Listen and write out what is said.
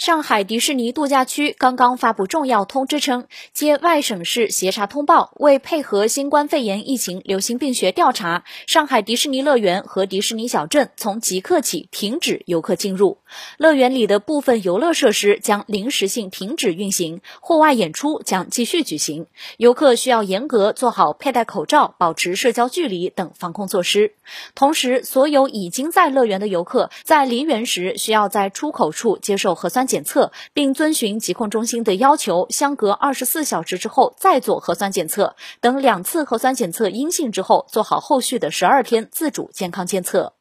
上海迪士尼度假区刚刚发布重要通知称，接外省市协查通报，为配合新冠肺炎疫情流行病学调查，上海迪士尼乐园和迪士尼小镇从即刻起停止游客进入，乐园里的部分游乐设施将临时性停止运行，户外演出将继续举行，游客需要严格做好佩戴口罩、保持社交距离等防控措施。同时，所有已经在乐园的游客在离园时需要在出口处接受核酸。检测，并遵循疾控中心的要求，相隔二十四小时之后再做核酸检测，等两次核酸检测阴性之后，做好后续的十二天自主健康监测。